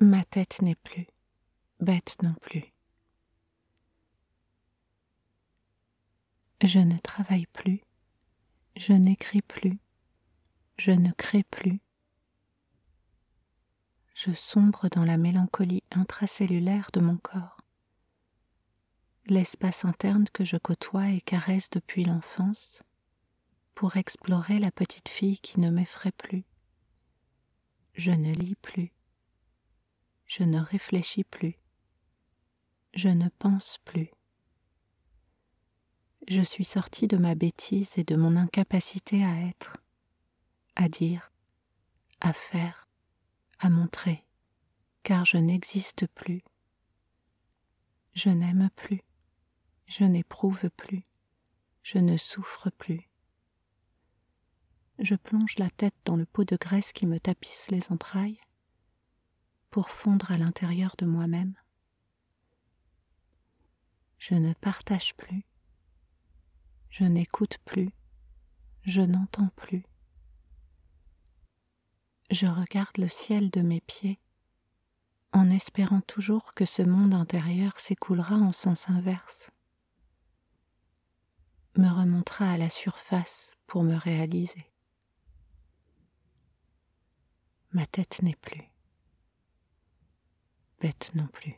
Ma tête n'est plus, bête non plus. Je ne travaille plus, je n'écris plus, je ne crée plus. Je sombre dans la mélancolie intracellulaire de mon corps. L'espace interne que je côtoie et caresse depuis l'enfance pour explorer la petite fille qui ne m'effraie plus. Je ne lis plus, je ne réfléchis plus, je ne pense plus. Je suis sortie de ma bêtise et de mon incapacité à être, à dire, à faire, à montrer, car je n'existe plus. Je n'aime plus, je n'éprouve plus, je ne souffre plus. Je plonge la tête dans le pot de graisse qui me tapisse les entrailles pour fondre à l'intérieur de moi-même. Je ne partage plus, je n'écoute plus, je n'entends plus. Je regarde le ciel de mes pieds en espérant toujours que ce monde intérieur s'écoulera en sens inverse, me remontera à la surface pour me réaliser. Ma tête n'est plus, bête non plus.